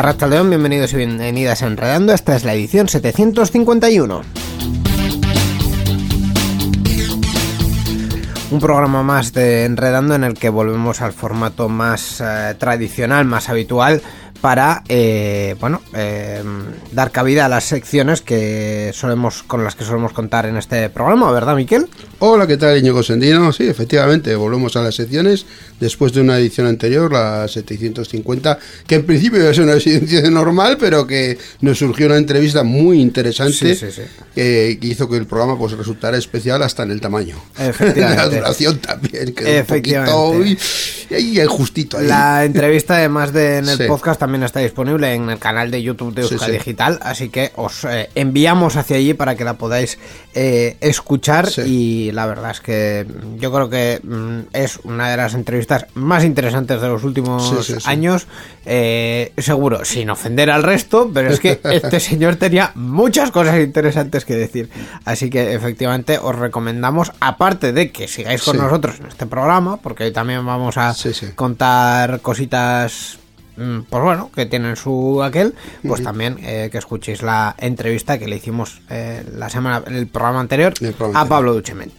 Arrastra León, bienvenidos y bienvenidas a Enredando. Esta es la edición 751. Un programa más de Enredando en el que volvemos al formato más eh, tradicional, más habitual para eh, bueno eh, dar cabida a las secciones que solemos con las que solemos contar en este programa, ¿verdad, Miquel? Hola, ¿qué tal, Íñigo Sendino? Sí, efectivamente, volvemos a las secciones después de una edición anterior, la 750, que en principio iba a ser una edición normal, pero que nos surgió una entrevista muy interesante Sí, sí, sí. Que, que hizo que el programa pues resultara especial hasta en el tamaño. Efectivamente. la duración también, que un Efectivamente. poquito y, y, y justito ahí. La entrevista, además de en el podcast, también está disponible en el canal de YouTube de Euskadi sí. Digital, así que os eh, enviamos hacia allí para que la podáis eh, escuchar Sí. y la verdad es que yo creo que mm, es una de las entrevistas más interesantes de los últimos años, eh, seguro, sin ofender al resto, pero es que este señor tenía muchas cosas interesantes que decir, así que efectivamente os recomendamos, aparte de que sigáis con nosotros en este programa, porque hoy también vamos a contar cositas mm, pues bueno, que tienen su aquel, pues también eh, que escuchéis la entrevista que le hicimos eh, la semana, el programa anterior El programa a anterior. Pablo Duchement.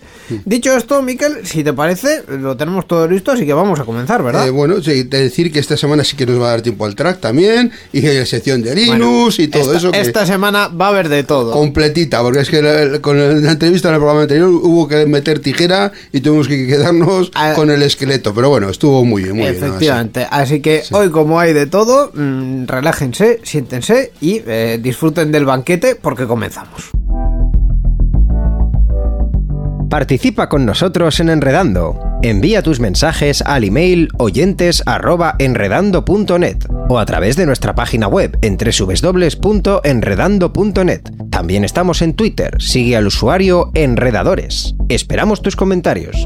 Dicho esto, Miquel, si te parece, lo tenemos todo listo, así que vamos a comenzar, ¿verdad? Eh, bueno, sí, de decir que esta semana sí que nos va a dar tiempo al track también, y la sección de Linux Bueno, y todo esta, eso. que- Esta semana va a haber de todo. completita, porque es que la- con la entrevista en el programa anterior hubo que meter tijera y tuvimos que quedarnos Ah. con el esqueleto, pero bueno, estuvo muy bien, muy bien. Efectivamente, así que hoy como hay de todo, mm, relájense, siéntense y eh, disfruten del banquete porque comenzamos. Participa con nosotros en Enredando. Envía tus mensajes al email oyentes@enredando.net o a través de nuestra página web en www.enredando.net. También estamos en Twitter. Sigue al usuario Enredadores. Esperamos tus comentarios.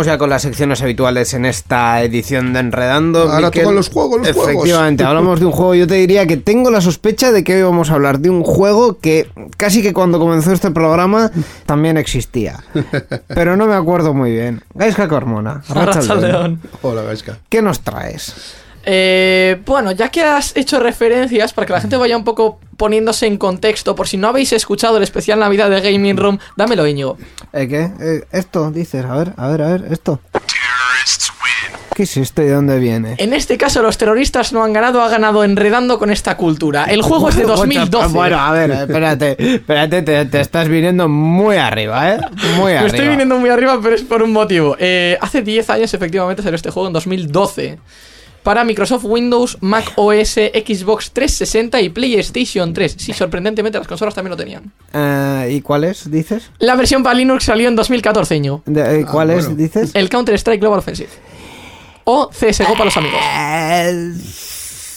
Vamos ya con las secciones habituales en esta edición de Enredando. Ahora Miquel. tocan los juegos, los juegos. Efectivamente, hablamos de un juego. Yo te diría que tengo la sospecha de que hoy vamos a hablar de un juego que casi que cuando comenzó este programa también existía. Pero no me acuerdo muy bien. Gaisca Cormona, Arrachaldeón. León. Hola, Gaisca. ¿Qué nos traes? Eh, bueno, ya que has hecho referencias para que la gente vaya un poco poniéndose en contexto, por si no habéis escuchado el especial Navidad de Gaming Room, dámelo, Íñigo. ¿Eh, ¿Qué? Eh, esto, dices. A ver, a ver, a ver, esto. ¿Qué es esto y de dónde viene? En este caso, los terroristas no han ganado, ha ganado enredando con esta cultura. El juego es de 2012. Bueno, a ver, espérate, espérate, te, te estás viniendo muy arriba, ¿eh? Muy Me arriba. estoy viniendo muy arriba, pero es por un motivo. Eh, hace 10 años, efectivamente, salió este juego en 2012. Para Microsoft Windows, Mac OS, Xbox 360 y PlayStation 3. Sí, sorprendentemente las consolas también lo tenían. Eh, ¿Y cuál es, dices? La versión para Linux salió en 2014, Íñigo. De- eh, ¿Cuál es, bueno. dices? El Counter-Strike Global Offensive. O CSGO para los amigos.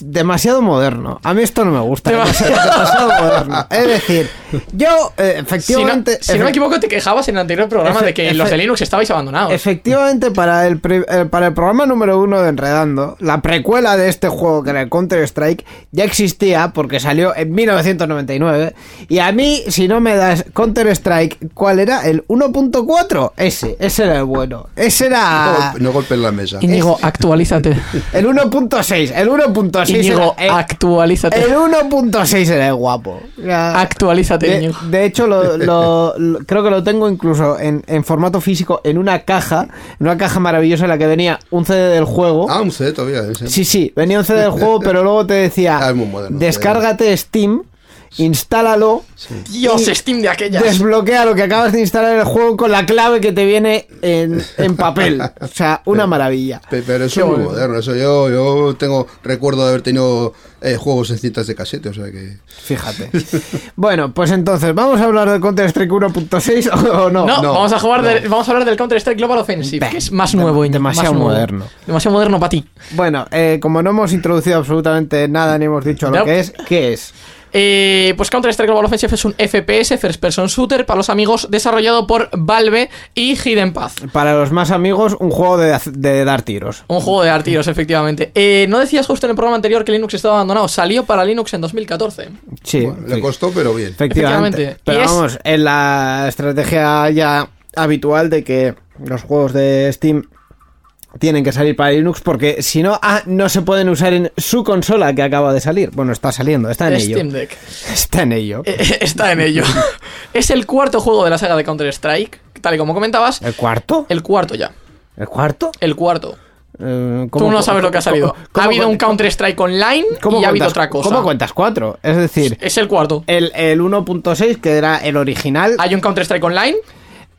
Demasiado moderno. A mí esto no me gusta. Demasiado. Moderno. Es decir, Yo, eh, Si no, efectivamente. si no me equivoco, te quejabas en el anterior programa Efe- de que efe- los de Linux estabais abandonados. Efectivamente, para el, pri- eh, para el programa número uno de Enredando, la precuela de este juego, que era el Counter-Strike, ya existía porque salió en 1999. Y a mí, si no me das Counter-Strike, ¿cuál era? El 1.4. Ese, ese era el bueno. Ese No, era no golpes la mesa. Íñigo, actualízate. el 1.6. El 1.6 Íñigo, era, el, actualízate. el 1.6 era el guapo. Ya- Actualízate, de, Íñigo. de hecho, lo, lo- lo- creo que lo tengo incluso en, en formato físico en una caja, en una caja maravillosa en la que venía un CD del juego. Ah, un CD todavía. ese. Sí, sí, venía un CD del juego, pero luego te decía, Ah, es muy moderno, descárgate Steam, instálalo, Dios, y Steam de aquellas. desbloquea lo que acabas de instalar en el juego con la clave que te viene en, en papel. O sea, una maravilla. Pe- Pero eso es muy moderno. Eso yo, yo tengo recuerdo de haber tenido eh, juegos en cintas de casete, o sea que. Fíjate. Bueno, pues entonces, ¿vamos a hablar del Counter-Strike 1.6 o no? No, No, vamos a jugar no. de- vamos a hablar del Counter Strike Global Offensive, Bah, que es más nuevo, Íñigo, demasiado más nuevo. moderno. Demasiado moderno para ti. Bueno, eh, como no hemos introducido absolutamente nada ni hemos dicho lo No. que es, ¿qué es? Eh, pues Counter Strike Global Offensive es un FPS, First Person Shooter, para los amigos, desarrollado por Valve y Hidden Path. Para los más amigos, un juego de, de dar tiros. Un juego de dar tiros, efectivamente. Eh, ¿No decías justo en el programa anterior que Linux estaba abandonado? Salió para Linux en 2014. Sí, bueno, le costó, pero bien. efectivamente. Efectivamente. Pero Y es- vamos, en la estrategia ya habitual de que los juegos de Steam tienen que salir para Linux porque si no, ah, no se pueden usar en su consola que acaba de salir. Bueno, está saliendo, está en ello. Steam Deck. Está en ello. Eh, está en ello. es el cuarto juego de la saga de Counter Strike, tal y como comentabas. ¿El cuarto? El cuarto ya. ¿El cuarto? El cuarto. Eh, Tú ¿cómo- no sabes lo que ha salido. cómo- cómo ha habido un cuenta- Counter Strike online ¿Cómo y ha habido otra cosa. ¿Cómo cuentas cuatro? Es decir, Es el cuarto. el, el 1.6, que era el original, Hay un Counter Strike online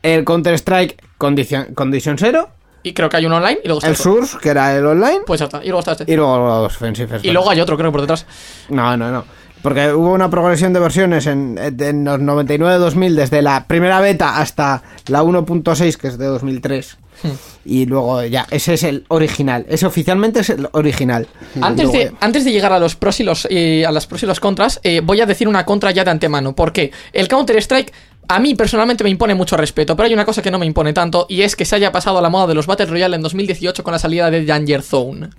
el Counter-Strike Condition, Condition 0, y creo que hay uno online y luego está el otro. Source, que era el online, Pues ya está. Y luego está este. y luego los Offensive. Y luego hay otro, creo, por detrás. No, no, no. Porque hubo una progresión de versiones en, en los 99-2000, desde la primera beta hasta la 1.6, que es de 2003. Hmm. Y luego ya, ese es el original. Ese oficialmente es el original. Antes Luego de, ya- antes de llegar a los pros y los, eh, a las pros y los contras, eh, voy a decir una contra ya de antemano. Porque el Counter-Strike a mí personalmente me impone mucho respeto, pero hay una cosa que no me impone tanto y es que se haya pasado a la moda de los Battle Royale en 2018 con la salida de Danger Zone.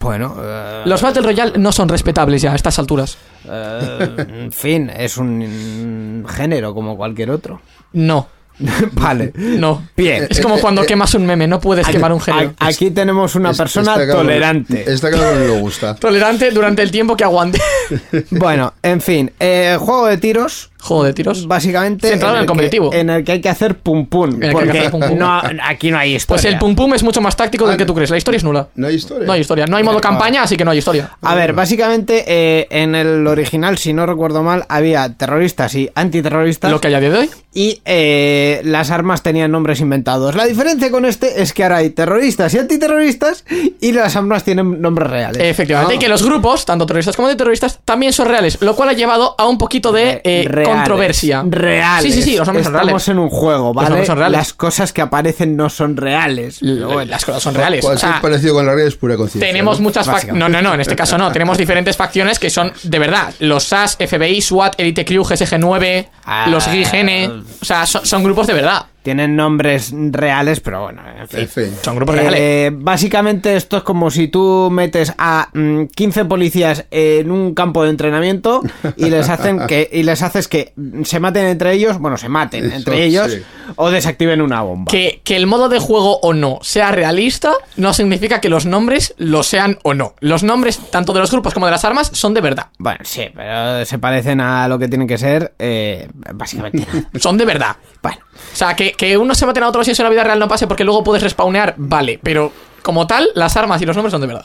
Bueno, eh, Los Battle Royale no son respetables ya a estas alturas. eh, en fin, es un género como cualquier otro. No, vale. no. Bien. Es como cuando quemas un meme, no puedes quemar un género. Aquí tenemos una persona tolerante. Está claro que no le gusta. Tolerante durante el tiempo que aguante. Bueno, en fin, eh, juego de tiros. Juego de tiros. Básicamente Centrado en el que- competitivo. en el que hay que hacer pum pum. En el que hay que Porque hacer pum pum. no, aquí no hay historia. Pues el pum pum es mucho más táctico del que tú crees. La historia es nula. No hay historia. No hay historia. No hay modo Ah, campaña, así que no hay historia. A ver, básicamente eh, en el original, si no recuerdo mal, había terroristas y antiterroristas. Lo que hay a día de hoy. Y eh, las armas tenían nombres inventados. La diferencia con este es que ahora hay terroristas y antiterroristas y las armas tienen nombres reales. Efectivamente, Ah. y que los grupos, tanto terroristas como antiterroristas, también son reales, lo cual ha llevado a un poquito de eh, Reales, controversia. Reales. Sí, sí, sí, los nombres son Estamos reales. en un juego, ¿vale? nombres son reales. Las cosas que aparecen no son reales. Bueno. Las cosas son reales. O Cualquier sea, parecido con la realidad es pura conciencia. tenemos ¿no? muchas facciones. No, no, no, en este caso no. Tenemos diferentes facciones que son de verdad. Los SAS, FBI, SWAT, Elite Crew, GSG9, Ah. los GIGN. O sea, son, son grupos de verdad. Tienen nombres reales, pero bueno, en fin. En fin. Son grupos reales. Eh, básicamente esto es como si tú metes a mm, 15 policías en un campo de entrenamiento y les hacen que y les haces que se maten entre ellos, bueno, se maten Eso, entre ellos sí. O desactiven una bomba. Que, que el modo de juego o no sea realista no significa que los nombres lo sean o no. Los nombres, tanto de los grupos como de las armas, son de verdad. Bueno, sí, pero se parecen a lo que tienen que ser, eh, básicamente. Son de verdad. bueno, O sea, que, que unos se maten a otros y eso en la vida real no pase porque luego puedes respawnear, vale. Pero como tal, las armas y los nombres son de verdad.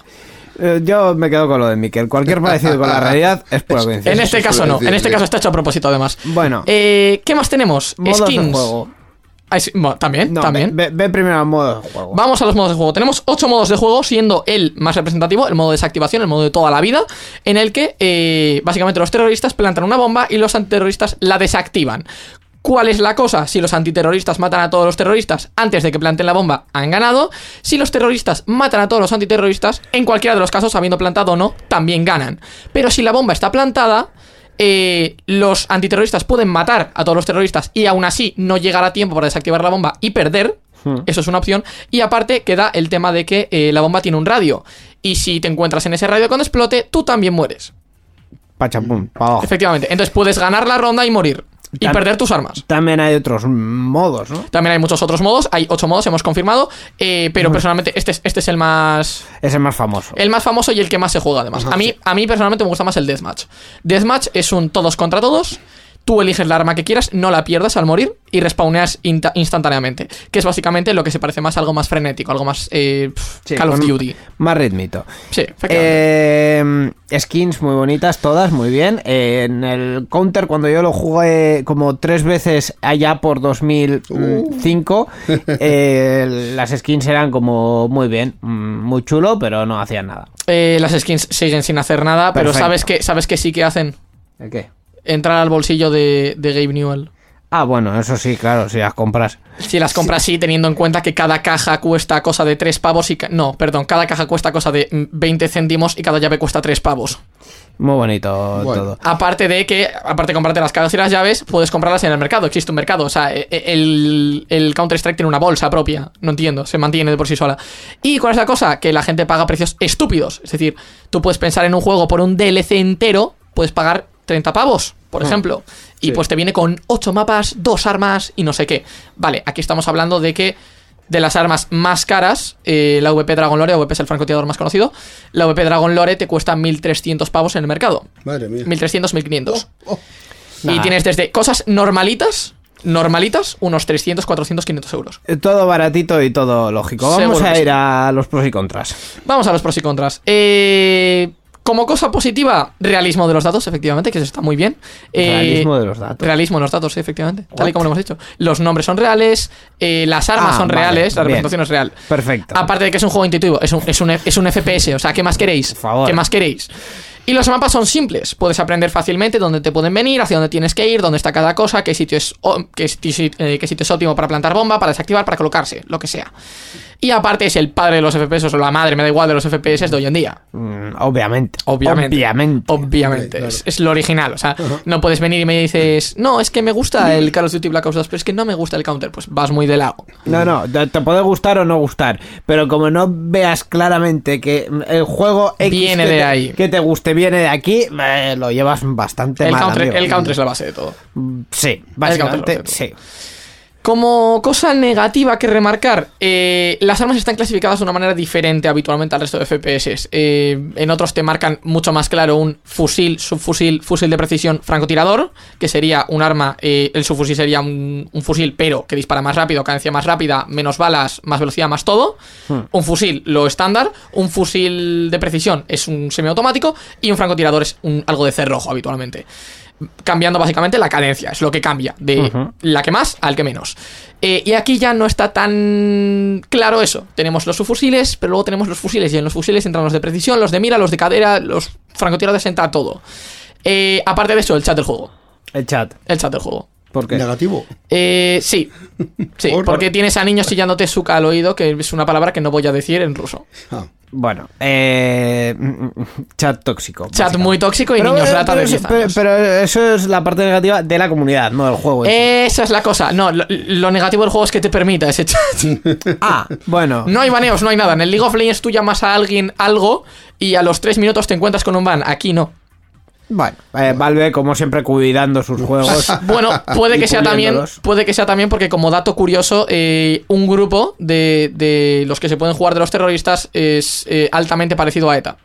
eh, yo me quedo con lo de Miquel. Cualquier parecido con la realidad es pura coincidencia. En este caso no. En este caso está hecho a propósito, además. Bueno. Eh, ¿Qué más tenemos? Modos Skins. de juego. Sí, también, No, también. Ve, ve primero al modo de juego. Vamos a los modos de juego. Tenemos ocho modos de juego, siendo el más representativo, el modo de desactivación, el modo de toda la vida, en el que eh, básicamente los terroristas plantan una bomba y los antiterroristas la desactivan. ¿Cuál es la cosa? Si los antiterroristas matan a todos los terroristas antes de que planten la bomba, han ganado. Si los terroristas matan a todos los antiterroristas, en cualquiera de los casos, habiendo plantado o no, también ganan. Pero si la bomba está plantada, eh, los antiterroristas pueden matar a todos los terroristas y aún así no llegar a tiempo para desactivar la bomba y perder. Hmm. Eso es una opción. Y aparte queda el tema de que eh, la bomba tiene un radio. Y si te encuentras en ese radio cuando explote, tú también mueres. Pachapum, pa' abajo. Efectivamente. Entonces puedes ganar la ronda y morir. Y perder tus armas. También hay otros modos, ¿no? También hay muchos otros modos. Hay ocho modos, hemos confirmado. eh, pero personalmente este es, este es el más... Es el más famoso. El más famoso y el que más se juega además. A mí, a mí personalmente me gusta más el Deathmatch. Deathmatch es un todos contra todos. Tú eliges la arma que quieras, no la pierdas al morir y respawneas instantáneamente. Que es básicamente lo que se parece más a algo más frenético, algo más eh, Sí, Call of Duty. Más ritmito. Sí. Eh, skins muy bonitas, todas muy bien. Eh, en el Counter, cuando yo lo jugué como tres veces allá por 2005, eh, las skins eran como muy bien, mm, muy chulo, pero no hacían nada. Las skins siguen sin hacer nada, pero sabes que, sabes que sí que hacen ¿El qué? Entrar al bolsillo de, de Gabe Newell. Ah, bueno, eso sí, claro, si las compras. Si las compras así, teniendo en cuenta que cada caja cuesta cosa de 3 pavos y... ca- No, perdón, cada caja cuesta cosa de mm, 20 céntimos y cada llave cuesta 3 pavos. Muy bonito Bueno. todo. Aparte de que, aparte de comprarte las cajas y las llaves, puedes comprarlas en el mercado. Existe un mercado. O sea, e- e- el, el Counter-Strike tiene una bolsa propia. No entiendo, se mantiene de por sí sola. ¿Y cuál es la cosa? Que la gente paga precios estúpidos. Es decir, tú puedes pensar en un juego por un DLC entero, puedes pagar 30 pavos, por ejemplo. Y pues te viene con 8 mapas, 2 armas y no sé qué. Vale, aquí estamos hablando de que de las armas más caras, eh, la VP Dragon Lore, VP es el francotirador más conocido, la VP Dragon Lore te cuesta 1300 pavos en el mercado. Madre mía. 1300, 1500. Oh, Y tienes desde cosas normalitas, normalitas, unos 300, 400, 500 euros. Eh, Todo baratito y todo lógico. Vamos Seguro a ir sí. a los pros y contras. Vamos a los pros y contras. Eh, como cosa positiva, realismo de los datos, efectivamente, que eso está muy bien. Eh, Realismo de los datos. Realismo en los datos, sí, efectivamente. Tal y como lo hemos dicho. Los nombres son reales, eh, las armas Ah, son vale, reales, la bien. representación es real. Perfecto. Aparte de que es un juego intuitivo, es un, es un, es un FPS, o sea, ¿qué más queréis? Por favor. ¿Qué más queréis? Y los mapas son simples, puedes aprender fácilmente dónde te pueden venir, hacia dónde tienes que ir, dónde está cada cosa, qué sitio es, qué, sitio- eh, qué sitio es óptimo para plantar bomba, para desactivar, para colocarse, lo que sea. Y aparte es el padre de los FPS, o la madre, me da igual, de los FPS de hoy en día. Mm, obviamente. Obviamente. Obviamente. Es, es lo original. O sea, no puedes venir y me dices, no, es que me gusta el Call of Duty Black Ops 2, pero es que no me gusta el Counter. Pues vas muy de lado. No, no, te, te puede gustar o no gustar, pero como no veas claramente que el juego X Viene que de te- ahí. que te guste viene de aquí, eh, lo llevas bastante El mal. counter, amigo. el counter es la base de todo. Mm, Sí, básicamente sí. Como cosa negativa que remarcar, eh, las armas están clasificadas de una manera diferente habitualmente al resto de FPS. Eh, en otros te marcan mucho más claro un fusil, subfusil, fusil de precisión, francotirador, que sería un arma, eh, el subfusil sería un, un fusil, pero que dispara más rápido, cadencia más rápida, menos balas, más velocidad, más todo. Un fusil, lo estándar. Un fusil de precisión es un semiautomático. Y un francotirador es un, algo de cerrojo habitualmente cambiando básicamente la cadencia, es lo que cambia, de la que más al que menos. Eh, y aquí ya no está tan claro eso. Tenemos los subfusiles, pero luego tenemos los fusiles, y en los fusiles entran los de precisión, los de mira, los de cadera, los francotiradores, entra todo. Eh, aparte de eso, el chat del juego. El chat. El chat del juego. ¿Por qué? Negativo. Eh, sí, sí, Por- porque tienes a niños chillándote suka al oído, que es una palabra que no voy a decir en ruso. Ah, Bueno, eh, mm, chat tóxico. Chat muy tóxico y Pero, niños eh, rata pero de eso- 10 pero, años. pero eso es la parte negativa de la comunidad, no del juego. Esa es la cosa. No, lo, lo negativo del juego es que te permita ese chat. Ah, bueno. No hay baneos, no hay nada. En el League of Legends tú llamas a alguien algo y a los 3 minutos te encuentras con un ban. Aquí no. Bueno, eh, Valve, como siempre, cuidando sus juegos. Bueno, puede que sea también, puede que sea también porque como dato curioso, eh, un grupo de, de los que se pueden jugar de los terroristas es eh, altamente parecido a ETA.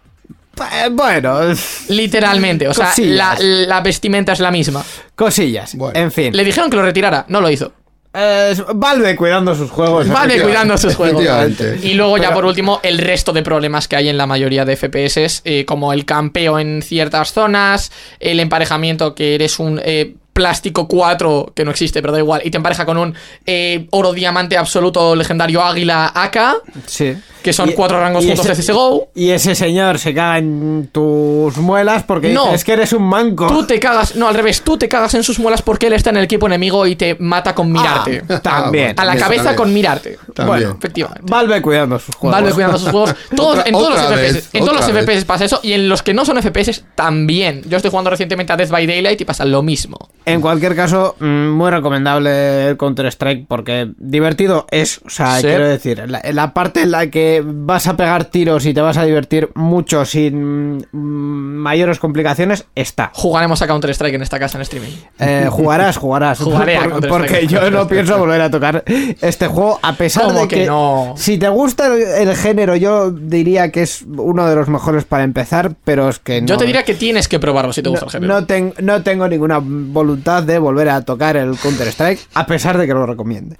Bueno, Literalmente, o sea, la, la vestimenta es la misma. cosillas. Bueno. En fin. Le dijeron que lo retirara, no lo hizo. Eh, Valve cuidando sus juegos. Vale, efectivamente. cuidando sus juegos. Efectivamente. Y luego ya Pero- por último, el resto de problemas que hay en la mayoría de FPS, eh, como el campeo en ciertas zonas, el emparejamiento que eres un... eh, plástico 4, que no existe, pero da igual, y te empareja con un eh, oro diamante absoluto legendario águila AK, Sí. que son Y- cuatro rangos y juntos de ese- CSGO. Y ese señor se caga en tus muelas porque No. es que eres un manco. Tú te cagas, no, al revés, tú te cagas en sus muelas porque él está en el equipo enemigo y te mata con mirarte. Ah, también. a la también, cabeza también. con mirarte. También. Bueno, efectivamente. Valve cuidando sus juegos. Valve cuidando sus juegos. Todos, Otra- en todos los FPS, en todos los vez. FPS pasa eso y en los que no son FPS también. Yo estoy jugando recientemente a Death by Daylight y pasa lo mismo. En cualquier caso, mm, muy recomendable el Counter-Strike porque divertido es. O sea, Sí. quiero decir, la, la parte en la que vas a pegar tiros y te vas a divertir mucho sin mm, mayores complicaciones está. Jugaremos a Counter Strike en esta casa en streaming. Eh, jugarás, jugarás. Jugaré a Por- Counter-Strike. porque yo no pienso volver a tocar este juego, a pesar ¿Cómo de que que, no? si te gusta el, el género, yo diría que es uno de los mejores para empezar, pero es que no. Yo te diría que tienes que probarlo si te gusta no, el género. no ten- no tengo ninguna voluntad de volver a tocar el Counter-Strike, a pesar de que lo recomiende.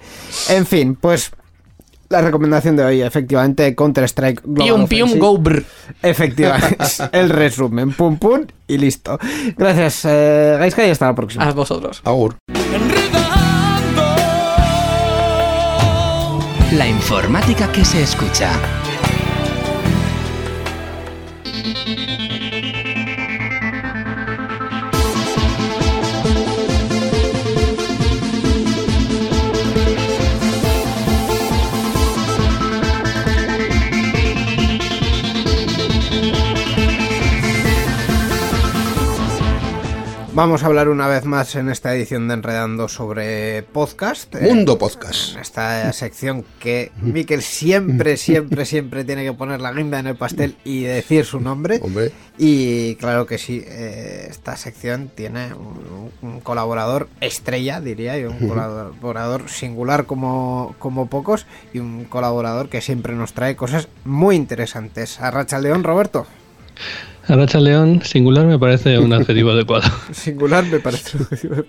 En fin, pues la recomendación de hoy, efectivamente, Counter-Strike Global Pium, pium, go brr. Efectivamente, el resumen, pum pum y listo. Gracias, eh, Gaiska, y hasta la próxima. A vosotros. Agur. La informática que se escucha. Vamos a hablar una vez más en esta edición de Enredando sobre podcast. eh, Mundo Podcast. en esta sección que Miquel siempre, siempre, siempre tiene que poner la guinda en el pastel y decir su nombre. Hombre. Y claro que sí, eh, esta sección tiene un, colaborador estrella, diría, y un colaborador singular como, como pocos, y un colaborador que siempre nos trae cosas muy interesantes. Arracha León, Roberto. Arracha León, singular, me parece un adjetivo adecuado. Singular me parece.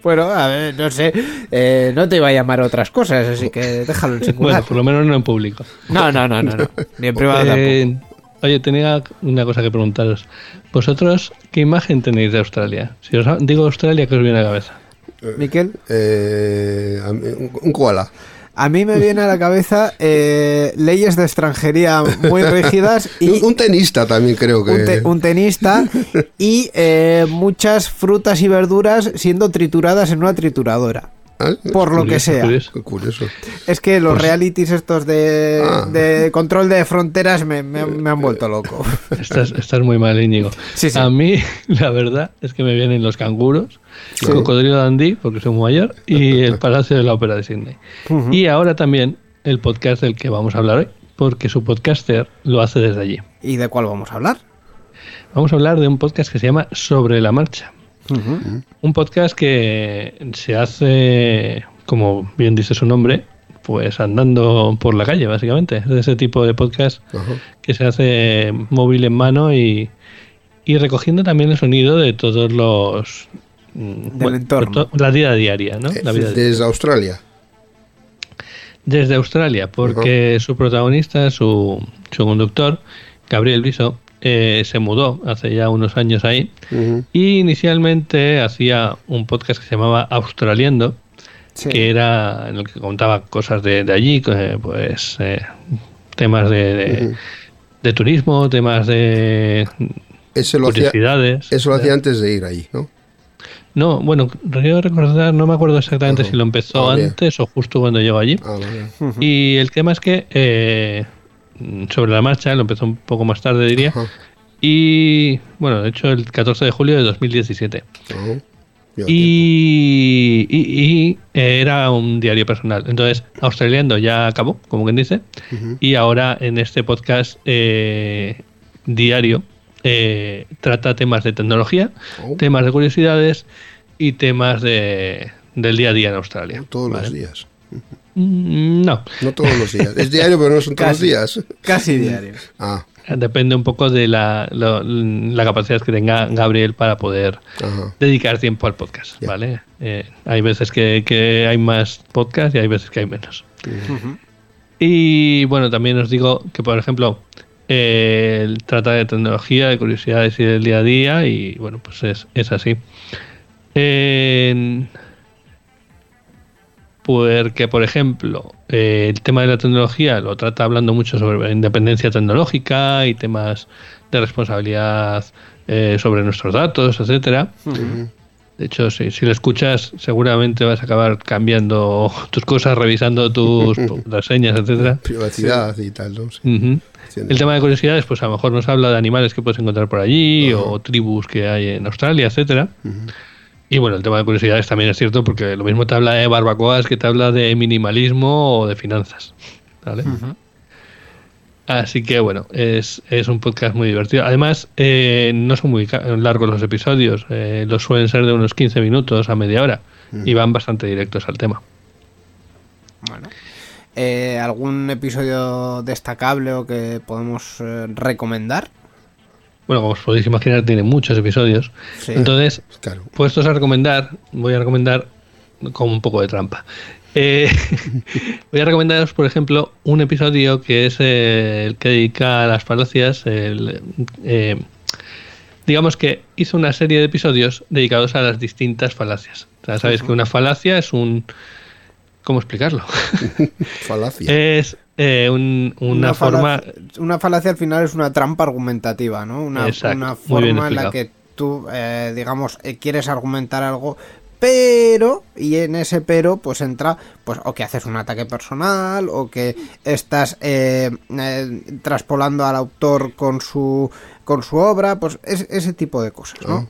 Bueno, a ver, no sé, eh, no te iba a llamar otras cosas, así que déjalo en singular. Bueno, por lo menos no en público. No, no, no, no, no. Ni en privado tampoco. Eh, oye, tenía una cosa que preguntaros. ¿Vosotros qué imagen tenéis de Australia? Si os digo Australia, ¿qué os viene a la cabeza? Miquel. Eh, un koala. A mí me viene a la cabeza eh, leyes de extranjería muy rígidas y Un, tenista también creo que. un, te- un tenista y eh, muchas frutas y verduras siendo trituradas en una trituradora. Ah, Por lo que sea. curioso. Qué curioso. Es que los realities estos de, Ah. de control de fronteras me, me han- me han vuelto loco. Estás, estás muy mal, Íñigo. Sí, sí. A mí, la verdad, es que me vienen los canguros, el cocodrilo Dandy, porque soy muy mayor, y el Palacio de la Ópera de Sydney. Y ahora también el podcast del que vamos a hablar hoy, porque su podcaster lo hace desde allí. ¿Y de cuál vamos a hablar? Vamos a hablar de un podcast que se llama Sobre la Marcha. Un podcast que se hace, como bien dice su nombre, pues andando por la calle, básicamente. Es de ese tipo de podcast que se hace móvil en mano y, y recogiendo también el sonido de todos los... mm, entorno. to- La vida diaria, ¿no? Eh, La vida diaria. Desde Australia. Desde Australia, porque su protagonista, su, su conductor, Gabriel Viso, eh, se mudó hace ya unos años ahí y inicialmente hacía un podcast que se llamaba Australiando, Sí. que era en el que contaba cosas de, de allí, eh, pues eh, temas de, de, turismo, temas de Ese lo hacía, curiosidades. eso lo hacía antes de ir allí, ¿no? No, bueno, quiero recordar, no me acuerdo exactamente si lo empezó Ah, antes o justo cuando llegó allí. Ah. Y el tema es que eh, sobre la marcha, lo empezó un poco más tarde, diría. Ajá. Y bueno, de hecho, el 14 de julio de 2017. Ajá. Lleva Y, y- y, eh, era un diario personal. Entonces, Australiando ya acabó, como quien dice. Y ahora en este podcast eh, diario eh, trata temas de tecnología, Oh. temas de curiosidades y temas de, del día a día en Australia. Todos ¿vale? los días. Mm, No, No todos los días. Es diario, pero no son todos los días. Casi diario. Ah, depende un poco de la, la capacidad que tenga Gabriel para poder ajá. dedicar tiempo al podcast. ¿vale? Eh, hay veces que, que hay más podcast y hay veces que hay menos. Y bueno, también os digo que, por ejemplo, eh, trata de tecnología, de curiosidades y del día a día y bueno, pues es, es así. En- Porque, por ejemplo, eh, el tema de la tecnología lo trata hablando mucho sobre independencia tecnológica y temas de responsabilidad eh, sobre nuestros datos, etcétera. De hecho, si, si lo escuchas, seguramente vas a acabar cambiando tus cosas, revisando tus reseñas, etcétera. Privacidad y tal. El tema de curiosidades, pues a lo mejor nos habla de animales que puedes encontrar por allí o tribus que hay en Australia, etcétera. Y bueno, el tema de curiosidades también es cierto porque lo mismo te habla de barbacoas que te habla de minimalismo o de finanzas. ¿vale? Así que bueno, es, es un podcast muy divertido. Además, eh, no son muy largos los episodios, eh, los suelen ser de unos 15 minutos a media hora y van bastante directos al tema. Bueno. Eh, ¿Algún episodio destacable o que podemos eh, recomendar? Bueno, como os podéis imaginar, tiene muchos episodios. Sí. Entonces, Claro. puestos a recomendar, voy a recomendar con un poco de trampa. Eh, voy a recomendaros, por ejemplo, un episodio que es eh, el que dedica a las falacias. el, eh, digamos que hizo una serie de episodios dedicados a las distintas falacias. O sea, sabéis que una falacia es un... ¿Cómo explicarlo? Falacia. es eh, un- una, forma... falacia, una falacia al final es una trampa argumentativa, ¿no? Una, Exacto, una forma en la que tú, eh, digamos, eh, quieres argumentar algo, pero, y en ese pero, pues entra, pues, o que haces un ataque personal, o que estás eh, eh, traspolando al autor con su, con su obra, pues es, ese tipo de cosas, ¿no?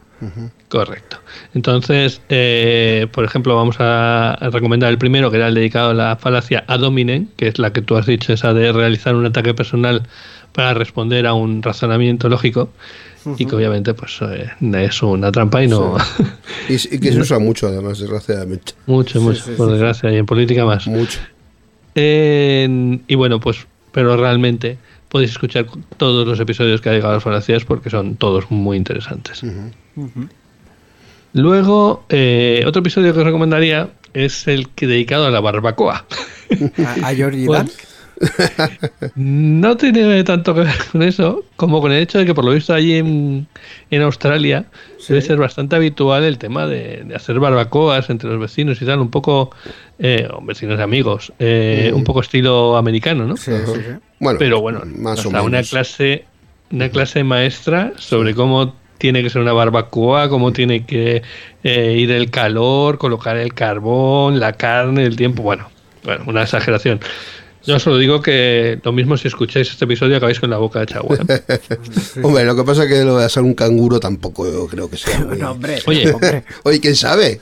Correcto. Entonces, eh, por ejemplo, vamos a a recomendar el primero, que era el dedicado a la falacia ad hominem, que es la que tú has dicho, esa de realizar un ataque personal para responder a un razonamiento lógico, y que obviamente pues eh, es una trampa y no... Y, y que se usa mucho, además, desgraciadamente. mucho, mucho, por desgracia, y en política más. Mucho. En- y bueno, pues, pero realmente podéis escuchar todos los episodios que ha dedicado a las falacias porque son todos muy interesantes. Luego, eh, otro episodio que os recomendaría es el que dedicado a la barbacoa. A, a Georgie Bueno, Dan. No tiene tanto que ver con eso como con el hecho de que por lo visto allí en, en Australia debe ser bastante habitual el tema de, de hacer barbacoas entre los vecinos y tal, un poco, eh, vecinos y amigos, eh, un poco estilo americano, ¿no? Sí, sí, Pero bueno, más o hasta una menos. clase, una clase maestra sobre cómo tiene que ser una barbacoa, cómo tiene que eh, ir el calor, colocar el carbón, la carne, el tiempo. Bueno, bueno, una exageración. Yo solo digo que lo mismo si escucháis este episodio acabáis con la boca hecha agua. ¿eh? Hombre, lo que pasa es que lo de hacer un canguro tampoco yo creo que sea. muy- No, hombre, Oye. hombre. Oye, ¿quién sabe?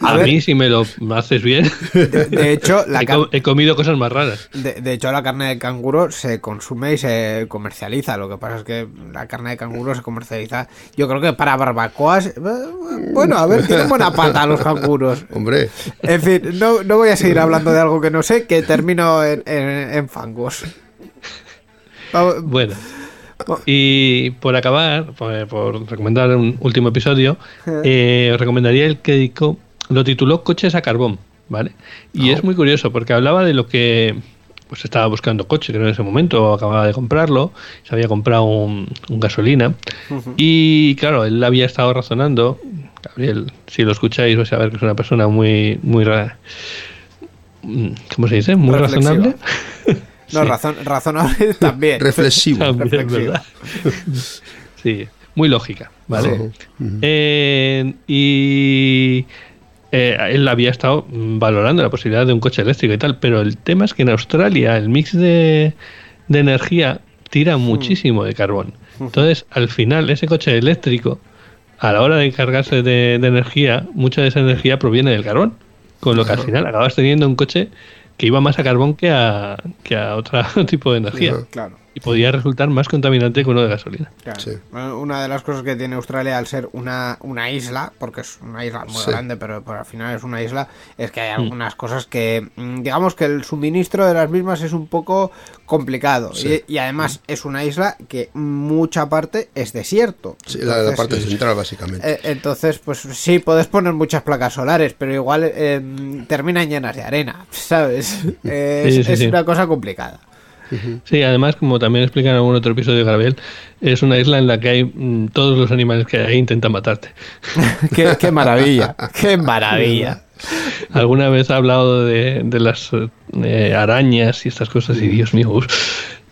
A A, ver. mí si me lo haces bien, De, de hecho, la he, car- co- he comido cosas más raras. De, de hecho, la carne de canguro se consume y se comercializa. Lo que pasa es que la carne de canguro se comercializa. Yo creo que para barbacoas. eh, Bueno, a ver, tienen buena pata los canguros. Hombre, En fin, no, no voy a seguir hablando de algo que no sé, que termino en, en- en fangos. Bueno. Y por acabar, por, por recomendar un último episodio, eh, os recomendaría el que dedicó, lo tituló Coches a carbón, ¿vale? Y es muy curioso porque hablaba de lo que pues estaba buscando coche, creo en ese momento, acababa de comprarlo, se había comprado un, un gasolina, y claro, él había estado razonando, Gabriel, si lo escucháis vais a ver que es una persona muy, muy ra- mm, ¿cómo se dice? Muy Reflexiva. razonable. no, razón, razonable también. reflexivo. También, reflexivo. ¿verdad? sí, muy lógica, ¿vale? Eh, y eh, él había estado mm, valorando la posibilidad de un coche eléctrico y tal, pero el tema es que en Australia el mix de, de energía tira muchísimo de carbón. Entonces, al final, ese coche eléctrico, a la hora de cargarse de, de energía, mucha de esa energía proviene del carbón. Con lo que al final acabas teniendo un coche que iba más a carbón que a, que a otro tipo de energía. Claro. Y podía resultar más contaminante que uno de gasolina. Claro. Sí. Bueno, Una de las cosas que tiene Australia al ser una, una isla, porque es una isla muy Sí. grande, pero, pero al final es una isla, es que hay algunas cosas que, mm, digamos que el suministro de las mismas es un poco complicado. Sí. Y, y además es una isla que mucha parte es desierto. Sí, la, parte central, básicamente. eh, entonces, pues sí, puedes poner muchas placas solares, pero igual eh, terminan llenas de arena, ¿sabes? Eh, Sí, es sí, es sí. una cosa complicada. Sí, además, como también explica en algún otro episodio de Gabriel, es una isla en la que hay mm, todos los animales que hay intentan matarte. qué, qué maravilla, qué maravilla. Alguna vez ha hablado de, de las eh, arañas y estas cosas y Dios mío, uf.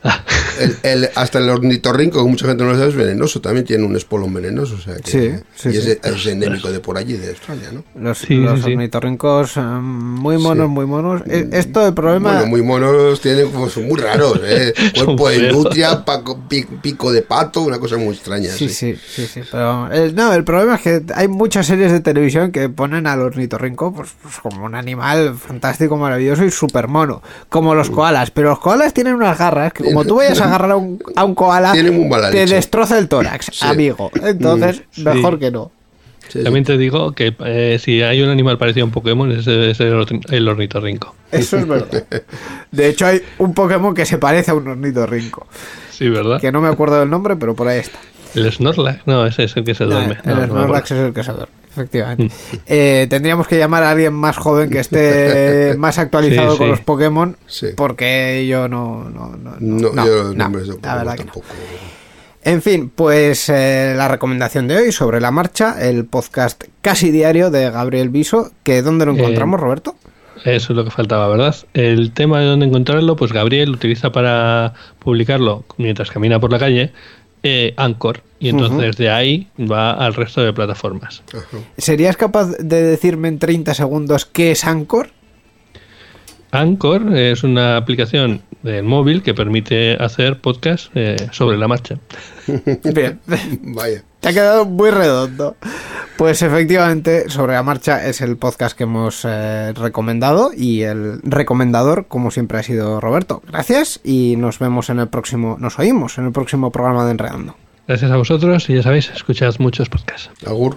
El- el- hasta el ornitorrinco, que mucha gente no lo sabe, es venenoso. También tiene un espolón venenoso. O sea que, Sí, sí, y sí. es, es endémico de por allí, de Australia, ¿no? Los, Sí, los ornitorrincos eh, muy monos, muy monos. Eh, Esto el problema... Bueno, muy monos, tienen como son muy raros, ¿eh? Cuerpo de nutria, paco- pico de pato, una cosa muy extraña. Sí, sí, sí, sí, pero el, no, el problema es que hay muchas series de televisión que ponen al ornitorrinco pues, pues como un animal fantástico, maravilloso y súper mono, como los koalas, pero los koalas tienen unas garras que como tú vayas a agarrar a un, a un koala, te destroza el tórax, Sí. amigo. Entonces, mejor que no. Sí, sí. También te digo que eh, si hay un animal parecido a un Pokémon, ese debe ser el el ornitorrinco. Eso es verdad. De hecho, hay un Pokémon que se parece a un ornitorrinco, Sí, ¿verdad? que no me acuerdo del nombre, pero por ahí está. El Snorlax, no, ese es el que se duerme. el No, Snorlax es el que se duerme, efectivamente. Eh, tendríamos que llamar a alguien más joven que esté más actualizado Sí, con sí. los Pokémon, Sí. porque yo no, no, no, No, no, yo los no, nombres de la Pokémon verdad que no. tampoco. En fin, pues eh, la recomendación de hoy sobre la marcha, el podcast casi diario de Gabriel Viso, que ¿dónde lo Eh, encontramos, Roberto? Eso es lo que faltaba, ¿verdad? El tema de dónde encontrarlo, pues Gabriel utiliza para publicarlo mientras camina por la calle eh, Anchor. Y entonces de ahí va al resto de plataformas. ¿Serías capaz de decirme en 30 segundos qué es Anchor? Anchor es una aplicación del móvil que permite hacer podcast eh, sobre la marcha. Bien. Vaya. Te ha quedado muy redondo. Pues efectivamente, sobre la marcha es el podcast que hemos eh, recomendado y el recomendador, como siempre, ha sido Roberto. Gracias y nos vemos en el próximo, nos oímos en el próximo programa de Enredando. Gracias a vosotros y ya sabéis, escuchad muchos podcasts. Agur.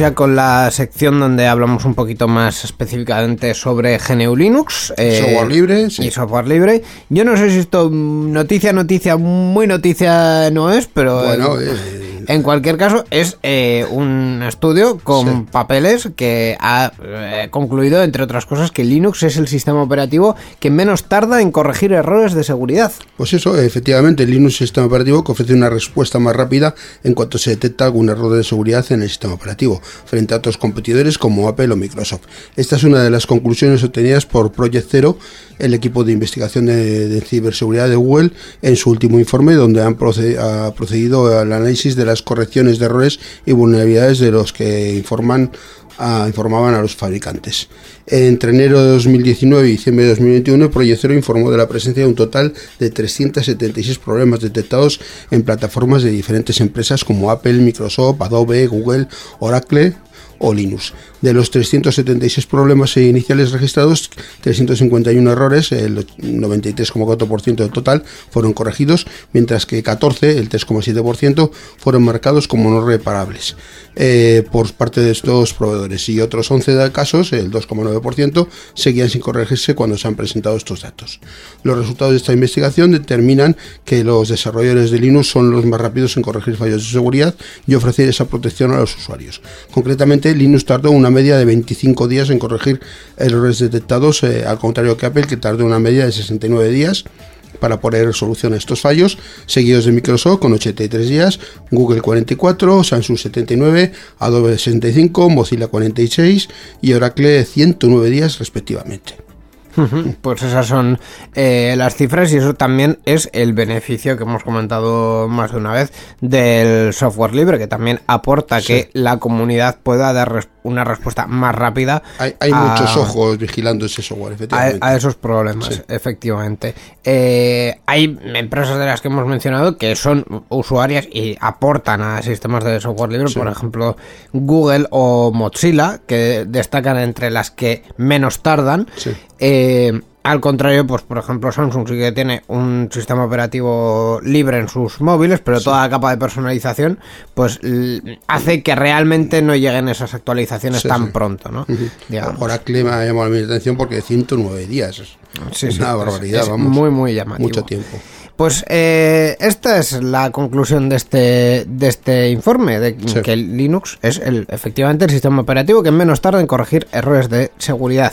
Vamos ya con la sección donde hablamos un poquito más específicamente sobre GNU Linux. eh, Software libre, sí. Y software libre. Yo no sé si esto mm, noticia, noticia, muy noticia no es, pero Bueno, en, eh, en cualquier caso es eh, un estudio con Sí. papeles que ha eh, concluido, entre otras cosas, que Linux es el sistema operativo que menos tarda en corregir errores de seguridad. Pues eso, efectivamente, Linux es un sistema operativo que ofrece una respuesta más rápida en cuanto se detecta algún error de seguridad en el sistema operativo, frente a otros competidores como Apple o Microsoft. Esta es una de las conclusiones obtenidas por Project Zero, el equipo de investigación de, de ciberseguridad de Google, en su último informe, donde han ha procedido al análisis de las correcciones de errores y vulnerabilidades de los que informan a- informaban a los fabricantes. Entre enero de 2019 y diciembre de 2021, Project Zero informó de la presencia de un total de 376 problemas detectados en plataformas de diferentes empresas como Apple, Microsoft, Adobe, Google, Oracle Linux. De los 376 problemas iniciales registrados, 351 errores, el 93,4% del total, fueron corregidos, mientras que 14, el 3,7%, fueron marcados como no reparables eh, por parte de estos proveedores. Y otros 11 de casos, el 2,9%, seguían sin corregirse cuando se han presentado estos datos. Los resultados de esta investigación determinan que los desarrolladores de Linux son los más rápidos en corregir fallos de seguridad y ofrecer esa protección a los usuarios. Concretamente, Linux tardó una media de 25 días en corregir errores detectados, eh, al contrario que Apple, que tardó una media de 69 días para poner solución a estos fallos, seguidos de Microsoft con 83 días, Google 44, Samsung 79, Adobe 65, Mozilla 46 y Oracle 109 días respectivamente. Pues esas son eh, las cifras y eso también es el beneficio que hemos comentado más de una vez del software libre, que también aporta que la comunidad pueda dar una respuesta más rápida Hay, hay a- muchos ojos vigilando ese software, a, efectivamente. a esos problemas, Sí. efectivamente. Eh, hay empresas de las que hemos mencionado que son usuarias y aportan a sistemas de software libre, por ejemplo Google o Mozilla, que destacan entre las que menos tardan. Sí. Eh, al contrario, pues por ejemplo Samsung sí que tiene un sistema operativo libre en sus móviles, pero toda la capa de personalización pues hace que realmente no lleguen esas actualizaciones Sí, tan sí. pronto, ¿no? Digamos. Oracle me ha llamado mi atención porque 109 días. Es una barbaridad, es vamos. Muy, muy llamativo. Mucho tiempo. Pues eh, esta es la conclusión de este, de este informe, de Sí. que Linux es el, efectivamente el sistema operativo que menos tarda en corregir errores de seguridad.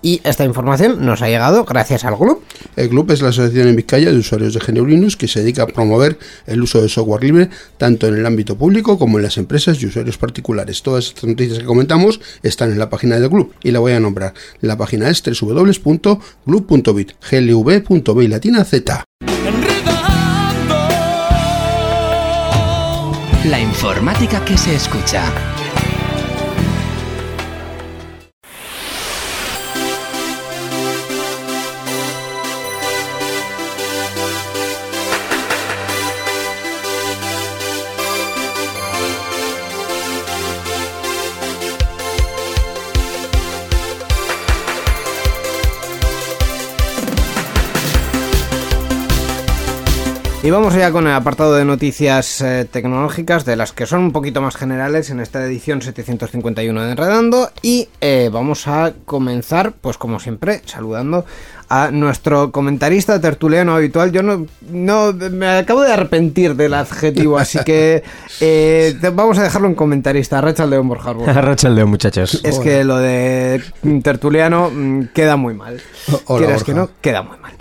Y esta información nos ha llegado gracias al grupo. El club es la asociación en Vizcaya de usuarios de GNU Linux que se dedica a promover el uso de software libre tanto en el ámbito público como en las empresas y usuarios particulares. Todas estas noticias que comentamos están en la página del club y la voy a nombrar. La página es www.glub.bit, glv.b latina z. La informática que se escucha. Y vamos ya con el apartado de noticias eh, tecnológicas, de las que son un poquito más generales en esta edición 751 de Enredando. Y eh, vamos a comenzar, pues como siempre, saludando a nuestro comentarista tertuliano habitual. Yo no, no me acabo de arrepentir del adjetivo, así que eh, vamos a dejarlo en comentarista. Rachel León Borja Arbós. Racha el dedo, muchachos. Es que lo de tertuliano mm, queda muy mal. Hola, Quieras Borja. que no, queda muy mal.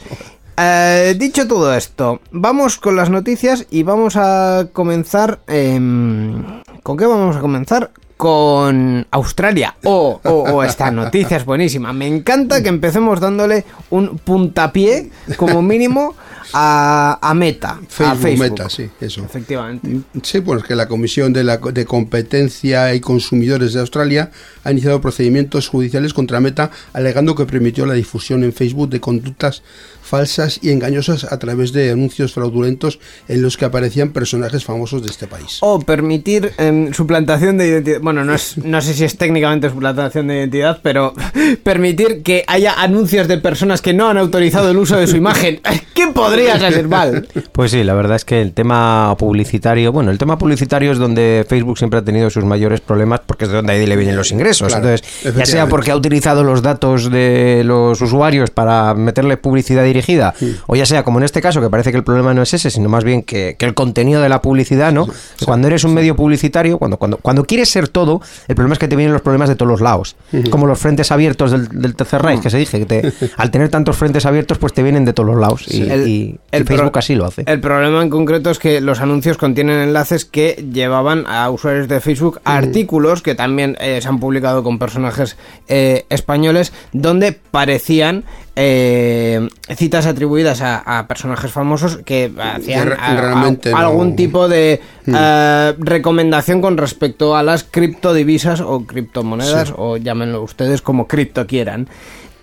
Eh, dicho todo esto, vamos con las noticias y vamos a comenzar. em, ¿Con qué vamos a comenzar? Con Australia. Oh, oh, oh, esta noticia es buenísima. Me encanta que empecemos dándole un puntapié, como mínimo, a, a Meta. a Facebook, Facebook. Meta, sí, eso. Efectivamente. Sí, pues que la Comisión de, la, de Competencia y Consumidores de Australia ha iniciado procedimientos judiciales contra Meta alegando que permitió la difusión en Facebook de conductas falsas y engañosas a través de anuncios fraudulentos en los que aparecían personajes famosos de este país. O permitir em, suplantación de identidad. Bueno, no, es, no sé si es técnicamente suplantación de identidad, pero permitir que haya anuncios de personas que no han autorizado el uso de su imagen. ¿Qué podría salir mal? Pues sí, la verdad es que el tema publicitario, bueno, el tema publicitario es donde Facebook siempre ha tenido sus mayores problemas porque es de donde ahí le vienen los ingresos. Claro, Entonces, ya sea porque ha utilizado los datos de los usuarios para meterle publicidad dirigida, o ya sea como en este caso, que parece que el problema no es ese, sino más bien que, que el contenido de la publicidad, ¿no? Cuando eres un medio publicitario, cuando, cuando, cuando quieres ser todo, el problema es que te vienen los problemas de todos los lados. Como los frentes abiertos del, del Tercer Reich, que se dije, que te- al tener tantos frentes abiertos, pues te vienen de todos los lados. Y, El- y- el y Facebook pro- así lo hace. El problema en concreto es que los anuncios contienen enlaces que llevaban a usuarios de Facebook a artículos que también eh, se han publicado con personajes eh, españoles donde parecían eh, citas atribuidas a, a personajes famosos que hacían re- a- a- realmente no. algún tipo de eh, recomendación con respecto a las criptodivisas o criptomonedas o llámenlo ustedes como cripto quieran.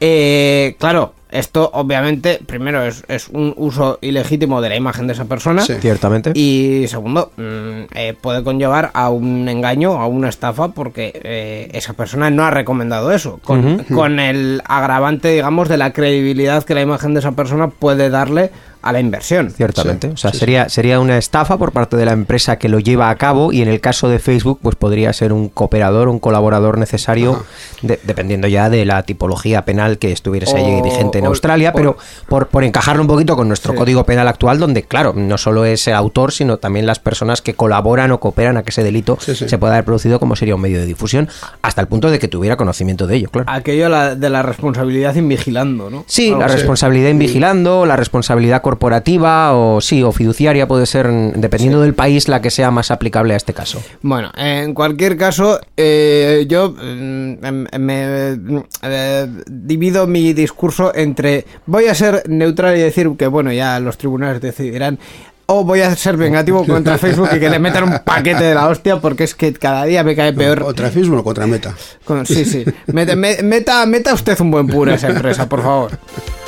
Eh, claro, esto obviamente, primero, es, es un uso ilegítimo de la imagen de esa persona. Sí. Ciertamente. Y segundo, mm, eh, puede conllevar a un engaño, a una estafa, porque eh, esa persona no ha recomendado eso. Con, con el agravante, digamos, de la credibilidad que la imagen de esa persona puede darle a la inversión. Ciertamente. Sí, o sea, sí, sería, sería una estafa por parte de la empresa que lo lleva a cabo y en el caso de Facebook, pues podría ser un cooperador, un colaborador necesario, de- dependiendo ya de la tipología penal que estuviese allí vigente en o- Australia, o- pero por, por encajarlo un poquito con nuestro Sí. código penal actual, donde, claro, no solo es el autor, sino también las personas que colaboran o cooperan a que ese delito Sí, sí. se pueda haber producido como sería un medio de difusión, hasta el punto de que tuviera conocimiento de ello, claro. Aquello la- de la responsabilidad invigilando, ¿no? Sí, Algo la responsabilidad en vigilando, la responsabilidad corporativa o sí, o fiduciaria puede ser, dependiendo del país, la que sea más aplicable a este caso. Bueno, en cualquier caso, eh, yo mm, em- me mm, eh, divido mi discurso entre voy a ser neutral y decir que, bueno, ya los tribunales decidirán. O voy a ser vengativo contra Facebook y que le metan un paquete de la hostia porque es que cada día me cae peor. Contra Facebook o contra Meta. Con- sí, sí. Mete- me- meta, meta usted un buen puro a esa empresa, por favor.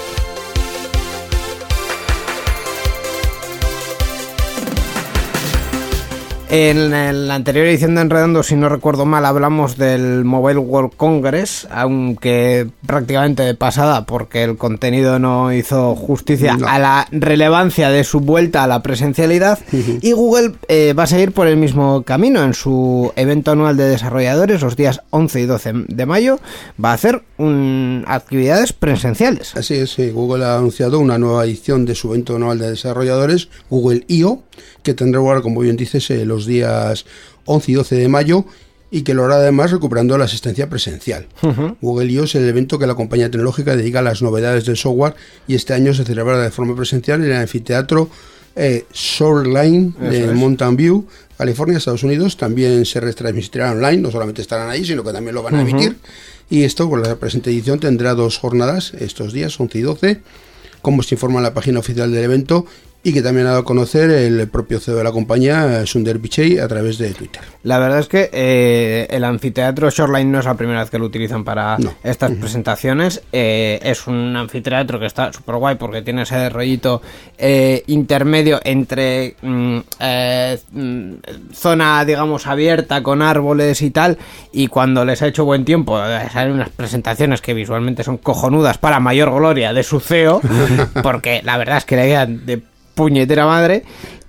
En, en la anterior edición de Enredando, si no recuerdo mal, hablamos del Mobile World Congress, aunque prácticamente de pasada, porque el contenido no hizo justicia No. a la relevancia de su vuelta a la presencialidad. Y Google eh, va a seguir por el mismo camino. En su evento anual de desarrolladores, los días 11 y 12 de mayo, va a hacer un- actividades presenciales. Así es, sí. Google ha anunciado una nueva edición de su evento anual de desarrolladores, Google I.O., que tendrá lugar, como bien dices, eh, los días 11 y 12 de mayo y que lo hará además recuperando la asistencia presencial. Google I.O. es el evento que la compañía tecnológica dedica a las novedades del software y este año se celebrará de forma presencial en el anfiteatro eh, Shoreline de Eso es. Mountain View, California, Estados Unidos. También se retransmitirá online, no solamente estarán ahí, sino que también lo van a emitir. Y esto, con la presente edición, tendrá dos jornadas estos días, 11 y 12, como se informa en la página oficial del evento y que también ha dado a conocer el propio CEO de la compañía, Sundar Pichai, a través de Twitter. La verdad es que eh, el anfiteatro Shoreline no es la primera vez que lo utilizan para No. estas presentaciones. Eh, es un anfiteatro que está súper guay porque tiene ese rollito eh, intermedio entre mm, eh, mm, zona, digamos, abierta con árboles y tal. Y cuando les ha hecho buen tiempo, salen unas presentaciones que visualmente son cojonudas para mayor gloria de su CEO. porque la verdad es que le quedan de puñetera madre.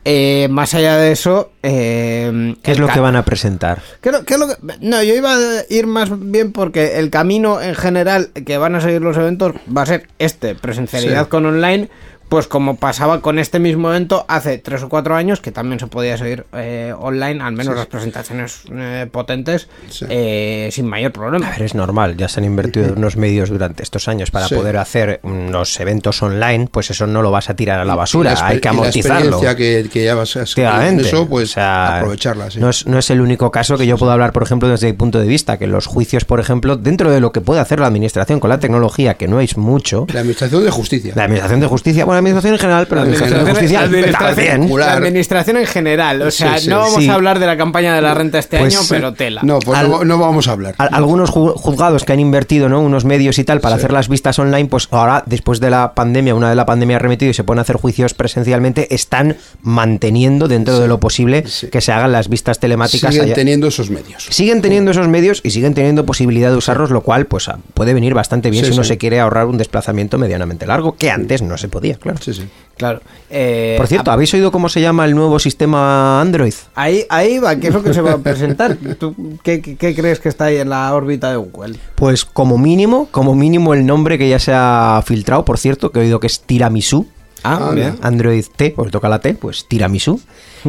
Eh, más allá de eso, eh, ¿Qué es lo que van a presentar? ¿Qué es lo- qué es lo que- No, yo iba a ir más bien porque el camino en general que van a seguir los eventos va a ser este, presencialidad Sí. con online, pues como pasaba con este mismo evento hace tres o cuatro años, que también se podía seguir eh, online, al menos las presentaciones eh, potentes, Sí. eh, sin mayor problema. A ver, es normal, ya se han invertido unos medios durante estos años para Sí. poder hacer unos eventos online, pues eso no lo vas a tirar a la basura, la hay que exper- y la amortizarlo. experiencia que, que ya vas a eso, pues O sea, aprovecharla. sí. no, es, no es el único caso que yo puedo hablar, por ejemplo, desde mi punto de vista, que los juicios, por ejemplo, dentro de lo que puede hacer la administración con la tecnología, que no es mucho, La Administración de Justicia. la administración de justicia, bueno, la administración en general, pero la administración de justicia administración- también. la administración en general, o sea, sí, no vamos sí. a hablar de la campaña de la renta este Pues, año, sí. pero tela. No, pues Al- no, vamos a hablar. Al- algunos ju- juzgados que han invertido ¿no? unos medios y tal para hacer las vistas online, pues ahora, después de la pandemia, una de la pandemia ha remitido y se pueden hacer juicios presencialmente, están manteniendo dentro de lo posible sí. que se hagan las vistas telemáticas. Siguen allá- teniendo esos medios. Siguen teniendo esos medios y siguen teniendo posibilidad de usarlos, lo cual pues ah, puede venir bastante bien Sí, si uno sí. se quiere ahorrar un desplazamiento medianamente largo, que antes no se podía, claro. Sí, sí. Claro. Eh, Por cierto, ¿habéis oído cómo se llama el nuevo sistema Android? Ahí, ahí va, ¿qué es lo que se va a presentar? ¿Tú qué, qué- qué crees que está ahí en la órbita de Google? Pues como mínimo, como mínimo el nombre que ya se ha filtrado, por cierto, que he oído que es Tiramisu. Ah, Ah, bien. Android T, pues toca la T, pues Tiramisu.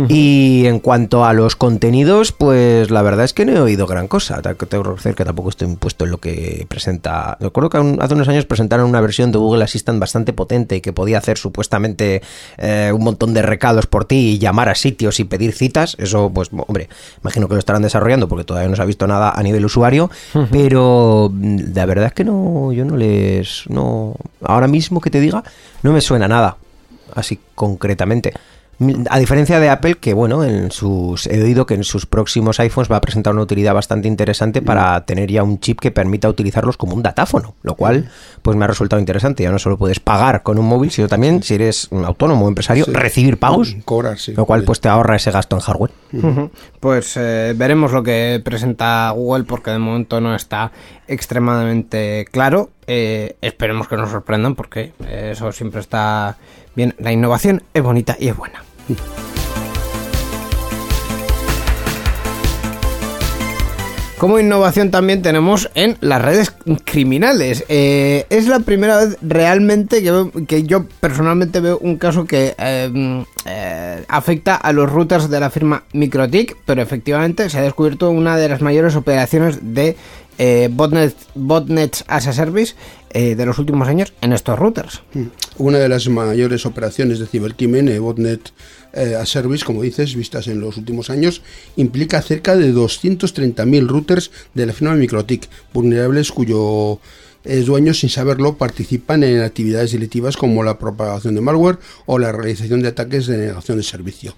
Y en cuanto a los contenidos, pues la verdad es que no he oído gran cosa. Tengo que reconocer que tampoco estoy impuesto en lo que presenta. Recuerdo que hace unos años presentaron una versión de Google Assistant bastante potente y que podía hacer supuestamente eh, un montón de recados por ti y llamar a sitios y pedir citas. Eso, pues, hombre, imagino que lo estarán desarrollando porque todavía no se ha visto nada a nivel usuario. Pero mm, la verdad es que no, yo no les. No, ahora mismo que te diga, no me suena nada así concretamente. A diferencia de Apple, que bueno, en sus he oído que en sus próximos iPhones va a presentar una utilidad bastante interesante para tener ya un chip que permita utilizarlos como un datáfono, lo cual pues me ha resultado interesante. Ya no solo puedes pagar con un móvil, sino también si eres un autónomo o empresario, Sí. recibir pagos, Cobrar, sí. lo cual pues te ahorra ese gasto en hardware. Pues eh, veremos lo que presenta Google porque de momento no está extremadamente claro. Eh, esperemos que nos sorprendan porque eh, eso siempre está bien. La innovación es bonita y es buena. Como innovación también tenemos en las redes criminales. Eh, es la primera vez realmente que, que yo personalmente veo un caso que mm, eh, afecta a los routers de la firma Microtik, pero efectivamente se ha descubierto una de las mayores operaciones de eh, botnet, botnets as a service eh, de los últimos años en estos routers. Una de las mayores operaciones de cibercrimen, eh, Botnet eh, a Service, como dices, vistas en los últimos años, implica cerca de 230.000 routers de la firma Microtik, vulnerables cuyo dueños, sin saberlo, participan en actividades delictivas como la propagación de malware o la realización de ataques de negación de servicio.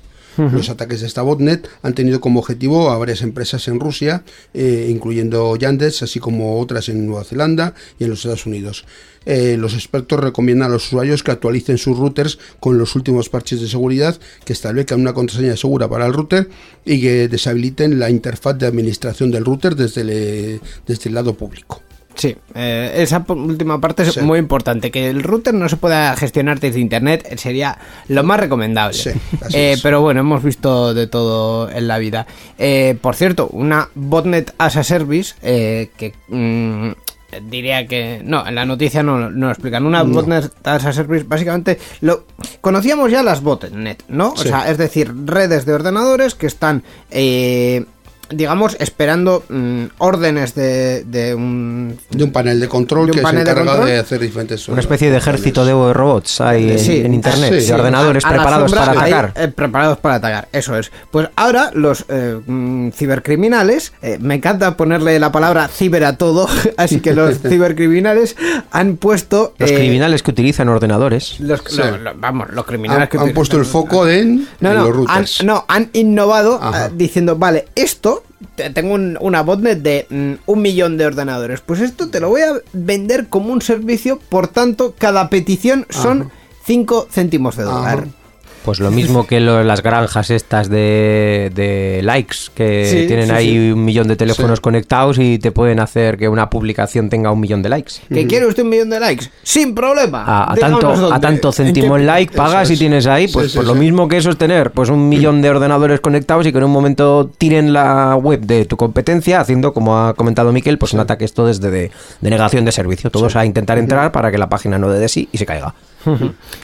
Los ataques de esta botnet han tenido como objetivo a varias empresas en Rusia, eh, incluyendo Yandex, así como otras en Nueva Zelanda y en los Estados Unidos. Eh, los expertos recomiendan a los usuarios que actualicen sus routers con los últimos parches de seguridad, que establezcan una contraseña segura para el router y que deshabiliten la interfaz de administración del router desde el, desde el lado público. Sí, eh, esa última parte es Sí. muy importante. Que el router no se pueda gestionar desde internet eh, sería lo más recomendable. Sí, así Eh, es. pero bueno, hemos visto de todo en la vida. Eh, por cierto, una botnet as a service eh, que mm, diría que no, en la noticia no, no lo explican. Una botnet as a service, básicamente lo conocíamos ya las botnet, ¿no? O sea, es decir, redes de ordenadores que están eh, digamos, esperando mm, órdenes de, de un... De un panel de control De un que panel se de encarga de, control. hacer diferentes... Una especie de ejército de robots hay en, Sí. en internet, Sí. de ordenadores A- a preparados sombra para hay, atacar. eh, preparados para atacar, eso es. Pues ahora los eh, mm, cibercriminales, eh, me encanta ponerle la palabra ciber a todo, así que los cibercriminales han puesto... Los eh, criminales que utilizan ordenadores. los- Sí. lo- lo- vamos, los criminales Han, que han utilizan- puesto el foco en, No, en no, los han, routers. no, han innovado eh, diciendo, vale, esto, tengo un- una botnet de mm, un millón de ordenadores, pues esto te lo voy a vender como un servicio, por tanto, cada petición son 5 céntimos de dólar. Ajá. Pues lo mismo que lo- las granjas estas de, de likes, que Sí, tienen sí, ahí sí. un millón de teléfonos Sí. conectados y te pueden hacer que una publicación tenga un millón de likes. ¿Que quiere usted un millón de likes? Sin problema. A, a tanto, a tanto ¿En céntimo el like, pagas y es. tienes ahí, pues, sí, pues lo sí. mismo que eso es tener pues un millón de ordenadores conectados y que en un momento tiren la web de tu competencia, haciendo, como ha comentado Miquel, pues un ataque esto desde de, de negación de servicio. Todos a intentar entrar para que la página no dé de sí y se caiga.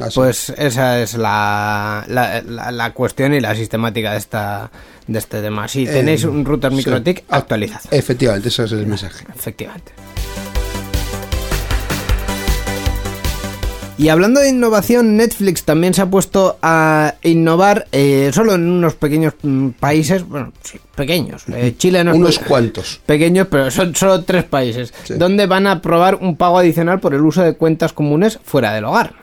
Así. Pues esa es la, la, la- la cuestión y la sistemática de esta de este tema. Si Eh, tenéis un router sí. MikroTik, Ah, actualizad. Efectivamente, ese es el mensaje. Efectivamente. Y hablando de innovación, Netflix también se ha puesto a innovar eh, solo en unos pequeños mm, países, bueno, sí, pequeños. Eh, Chile no Unos cuantos. pequeños, pero son solo tres países, Sí. donde van a probar un pago adicional por el uso de cuentas comunes fuera del hogar.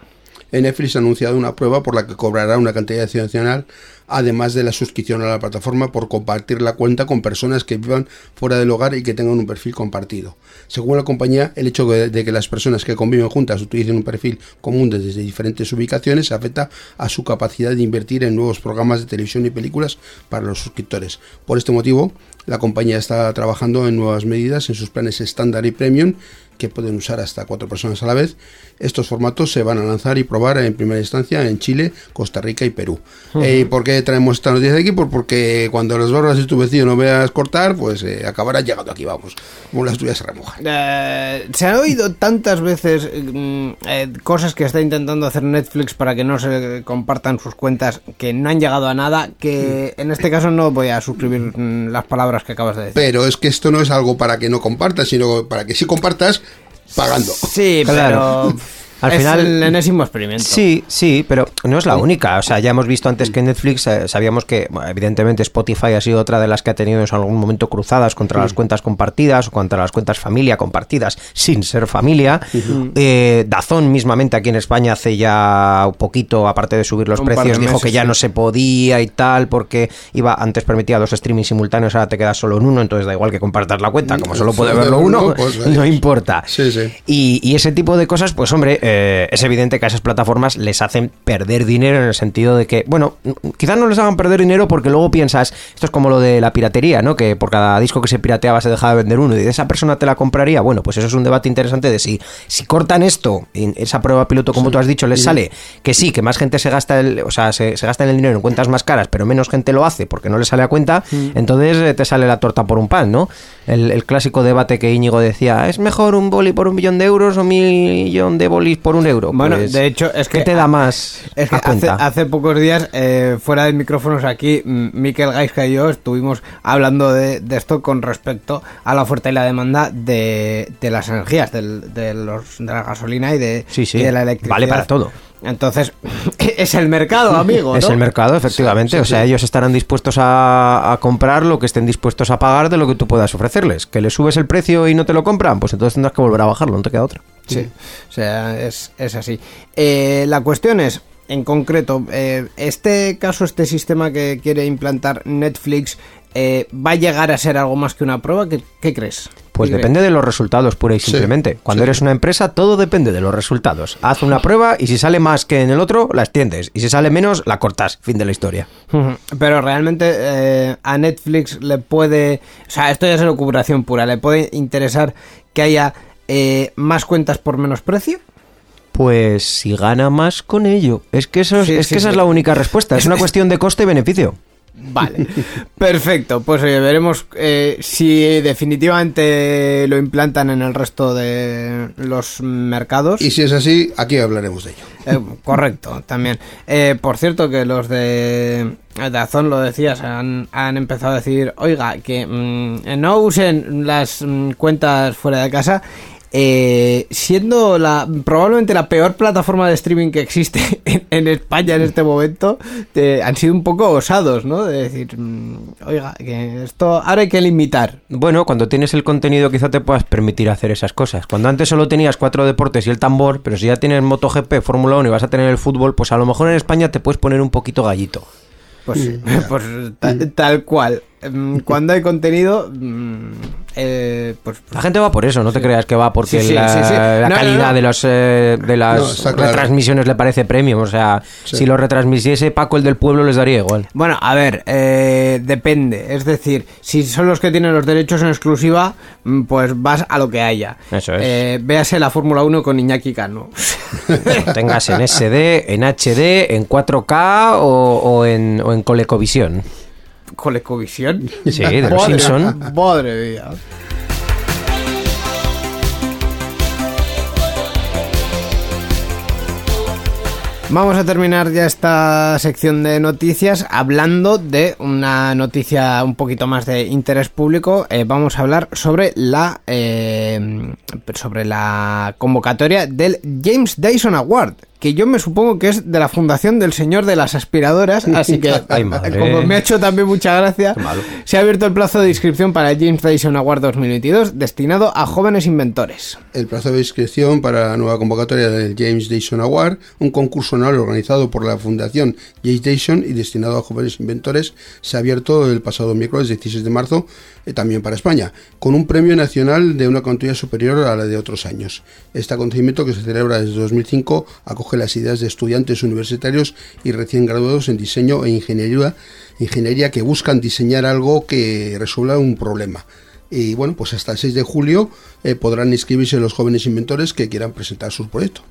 Netflix ha anunciado una prueba por la que cobrará una cantidad adicional, además de la suscripción a la plataforma por compartir la cuenta con personas que vivan fuera del hogar y que tengan un perfil compartido. Según la compañía, el hecho de que las personas que conviven juntas utilicen un perfil común desde diferentes ubicaciones afecta a su capacidad de invertir en nuevos programas de televisión y películas para los suscriptores. Por este motivo, la compañía está trabajando en nuevas medidas en sus planes estándar y premium que pueden usar hasta cuatro personas a la vez. Estos formatos se van a lanzar y probar en primera instancia en Chile, Costa Rica y Perú. Eh, ¿Y por qué traemos esta noticia de aquí? Pues porque cuando las barbas de tu vecino no veas cortar, pues eh, acabarás llegando aquí, vamos. Como las tuyas se remojan. Eh, se han oído tantas veces mm, eh, cosas que está intentando hacer Netflix para que no se compartan sus cuentas que no han llegado a nada que en este caso no voy a suscribir mm, las palabras que acabas de decir. Pero es que esto no es algo para que no compartas, sino para que sí compartas pagando. Sí, Claro. pero Al es final- el enésimo experimento. Sí, sí, pero no es la única. O sea, ya hemos visto antes que Netflix, eh, sabíamos que, bueno, evidentemente, Spotify ha sido otra de las que ha tenido en algún momento cruzadas contra las cuentas compartidas o contra las cuentas familia compartidas sin ser familia. Eh, Dazón, mismamente, aquí en España, hace ya un poquito, aparte de subir los Un precios, dijo meses, que ya sí. no se podía y tal, porque iba antes permitía dos streamings simultáneos, ahora te quedas solo en uno, entonces da igual que compartas la cuenta, como solo puede verlo uno, Pues, no importa. Sí, sí. Y, y ese tipo de cosas, pues hombre, eh, es evidente que a esas plataformas les hacen perder dinero en el sentido de que, bueno, quizás no les hagan perder dinero porque luego piensas, esto es como lo de la piratería, ¿no? Que por cada disco que se pirateaba se dejaba de vender uno y de esa persona te la compraría. Bueno, pues eso es un debate interesante de si, si cortan esto, en esa prueba piloto, como tú has dicho, les sale que sí, que más gente se gasta el, o sea, se, se gasta el dinero en cuentas más caras, pero menos gente lo hace porque no le sale a cuenta, entonces eh, te sale la torta por un pan, ¿no? El, el clásico debate que Íñigo decía, ¿es mejor un boli por un millón de euros o un millón de bolis por un euro. Bueno, Pues, de hecho, es que. ¿Qué te da más Es que hace, hace pocos días, eh, fuera de micrófonos aquí, mm, Miquel Gaisca y yo estuvimos hablando de, de esto con respecto a la oferta y la demanda de, de las energías, del- de, los, de la gasolina y de, Sí, sí. y de la electricidad. Vale para todo. Entonces, es el mercado, amigo. Es el mercado, efectivamente. o sea, ellos estarán dispuestos a, a comprar lo que estén dispuestos a pagar de lo que tú puedas ofrecerles. Que le subes el precio y no te lo compran, pues entonces tendrás que volver a bajarlo, no te queda otra. Sí, o sea, es, es así. Eh, la cuestión es, en concreto, eh, este caso, este sistema que quiere implantar Netflix, eh, ¿va a llegar a ser algo más que una prueba? ¿Qué, qué crees? Pues ¿Qué depende de los resultados, pura y simplemente. Cuando sí. eres una empresa, todo depende de los resultados. Haz una prueba y si sale más que en el otro, la extiendes. Y si sale menos, la cortas. Fin de la historia. Pero realmente eh, a Netflix le puede, o sea, esto ya es recuperación pura, le puede interesar que haya eh, más cuentas por menos precio. Pues si gana más con ello. Es que, eso es, Sí, es sí, que esa sí. es la única respuesta. Es una cuestión de coste y beneficio. Vale, perfecto. Pues oye, veremos eh, si definitivamente lo implantan en el resto de los mercados. Y si es así, aquí hablaremos de ello. Eh, correcto, también. Eh, por cierto, que los de Dazón, lo decías, han, han empezado a decir, oiga, que mm, no usen las mm, cuentas fuera de casa. Eh, siendo la probablemente la peor plataforma de streaming que existe en, en España en este momento, eh, han sido un poco osados, ¿no? De decir, mm, oiga, que esto ahora hay que limitar. Bueno, cuando tienes el contenido quizá te puedas permitir hacer esas cosas. Cuando antes solo tenías cuatro deportes y el tambor, pero si ya tienes MotoGP, Fórmula 1 y vas a tener el fútbol, pues a lo mejor en España te puedes poner un poquito gallito. Pues, sí, pues ta- tal cual. Mm, Cuando hay contenido, mm, eh, pues, pues La gente va por eso, no te creas que va porque Sí, sí, la, sí, sí. la No, no, calidad no. de los eh, de las No, está claro. retransmisiones le parece premium. O sea, Sí. si lo retransmitiese Paco el del pueblo les daría igual. Bueno, a ver, eh, depende. Es decir, si son los que tienen los derechos en exclusiva, mm, pues vas a lo que haya. Eso es. Eh, véase la Fórmula 1 con Iñaki Cano. Tengas en SD, en HD, en 4K o, o en, o en Colecovisión. Colecovisión. Sí, de los Simpson. Madre mía. Vamos a terminar ya esta sección de noticias hablando de una noticia un poquito más de interés público. Eh, vamos a hablar sobre la eh, sobre la convocatoria del James Dyson Award, que yo me supongo que es de la fundación del señor de las aspiradoras, así que Ay, como me ha hecho también mucha gracia, se ha abierto el plazo de inscripción para el James Dyson Award 2022 destinado a jóvenes inventores. El plazo de inscripción para la nueva convocatoria del James Dyson Award, un concurso anual organizado por la Fundación James Dyson y destinado a jóvenes inventores, se ha abierto el pasado miércoles 16 de marzo, eh, también para España, con un premio nacional de una cuantía superior a la de otros años. Este acontecimiento, que se celebra desde 2005, acoge las ideas de estudiantes universitarios y recién graduados en diseño e ingeniería, ingeniería que buscan diseñar algo que resuelva un problema. Y bueno, pues hasta el 6 de julio eh, podrán inscribirse los jóvenes inventores que quieran presentar sus proyectos.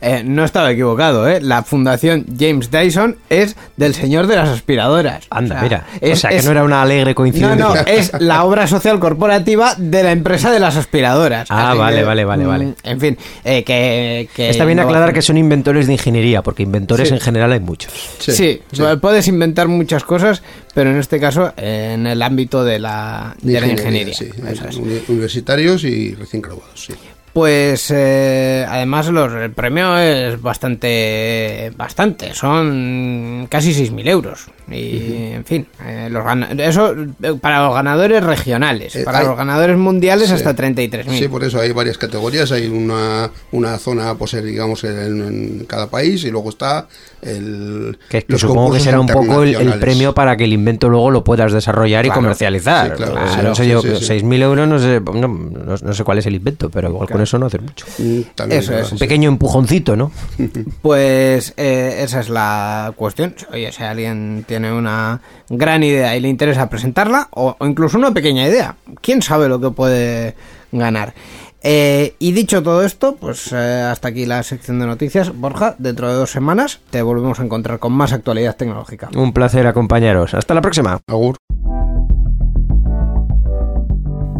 Eh, no estaba equivocado, ¿eh? La fundación James Dyson es del señor de las aspiradoras. Anda, O sea, mira. es- o sea, que es- no era una alegre No, coincidencia. no, es la obra social corporativa de la empresa de las aspiradoras. Ah, vale, que, vale, vale, mm, vale. En fin, eh, que, que Está bien no aclarar que son inventores de ingeniería, porque inventores Sí. en general hay muchos. Sí, puedes inventar muchas cosas, pero en este caso en el ámbito de la, de la ingeniería. sí, Eso es. uni- universitarios y recién graduados. Sí. Pues eh, además los, el premio es bastante, bastante, son casi 6.000 euros. Y en fin, eh, los eso eh, para los ganadores regionales, Eh, para hay- los ganadores mundiales Sí. hasta 33.000. Sí, por eso hay varias categorías. Hay una, una zona, pues eh, digamos, en, en cada país y luego está el. Que, que los supongo que será un poco el, premio para que el invento luego lo puedas desarrollar y comercializar. Sí, claro, Ah, sí, no sé sí, yo, sí, sí. 6.000 euros no sé, no, no- no sé cuál es el invento, pero igual con eso no hace mucho. Mm, También Eso es. Un sí. pequeño empujoncito, ¿no? Pues eh, esa es la cuestión. Oye, si alguien tiene una gran idea y le interesa presentarla, o, o incluso una pequeña idea, quién sabe lo que puede ganar. Eh, y dicho todo esto, pues eh, hasta aquí la sección de noticias. Borja, dentro de dos semanas te volvemos a encontrar con más actualidad tecnológica. Un placer acompañaros. Hasta la próxima. Agur.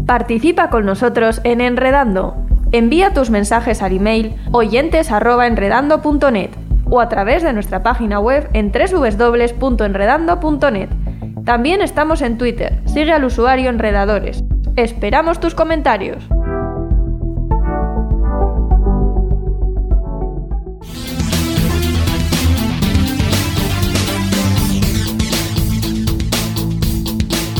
Participa con nosotros en Enredando. Envía tus mensajes al email oyentes@enredando.net o a través de nuestra página web en www.enredando.net. También estamos en Twitter. Sigue al usuario Enredadores. Esperamos tus comentarios.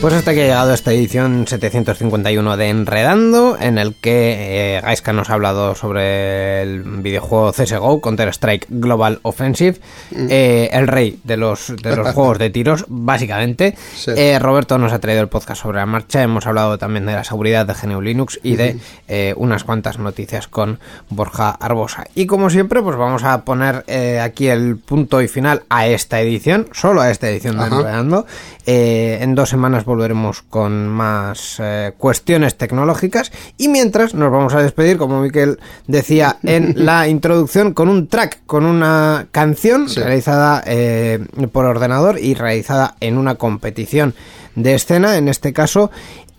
Pues hasta que ha llegado esta edición 751 de Enredando, en el que eh, Gaiska nos ha hablado sobre el videojuego CSGO, Counter-Strike Global Offensive, eh, el rey de los, de los juegos de tiros, básicamente. Sí. Eh, Roberto nos ha traído el podcast sobre la marcha, hemos hablado también de la seguridad de GNU Linux y de eh, unas cuantas noticias con Borja Arbosa. Y como siempre, pues vamos a poner aquí el punto y final a esta edición, solo a esta edición de Ajá. Enredando. En dos semanas volveremos con más eh, cuestiones tecnológicas y mientras nos vamos a despedir, como Miquel decía en la introducción, con un track, con una canción Sí. realizada eh, por ordenador y realizada en una competición de escena, en este caso.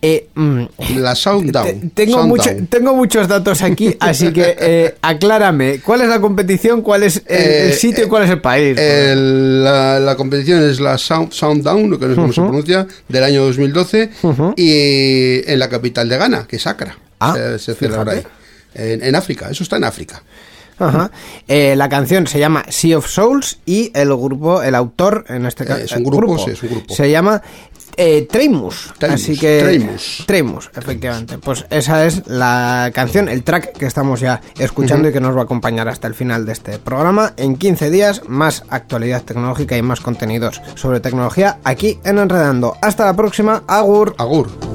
Eh, mm, La Sounddown. tengo, Sounddown. mucho- tengo muchos datos aquí, así que eh, aclárame, ¿cuál es la competición, cuál es el, el Eh, sitio y cuál es el país? El- la, la competición es la Sound, Sounddown, que no sé cómo se pronuncia, del año 2012, y en la capital de Ghana, que es Accra. Ah, se, se celebra ahí. En, en África, eso está en África. Ajá. Eh, la canción se llama Sea of Souls y el grupo, el autor, en este caso, Eh, es un grupo, sí, es un grupo. se llama eh. Treimus, Así que. Treimus, efectivamente. Pues esa es la canción, el track que estamos ya escuchando y que nos va a acompañar hasta el final de este programa. En 15 días, más actualidad tecnológica y más contenidos sobre tecnología aquí en Enredando. Hasta la próxima. Agur. Agur.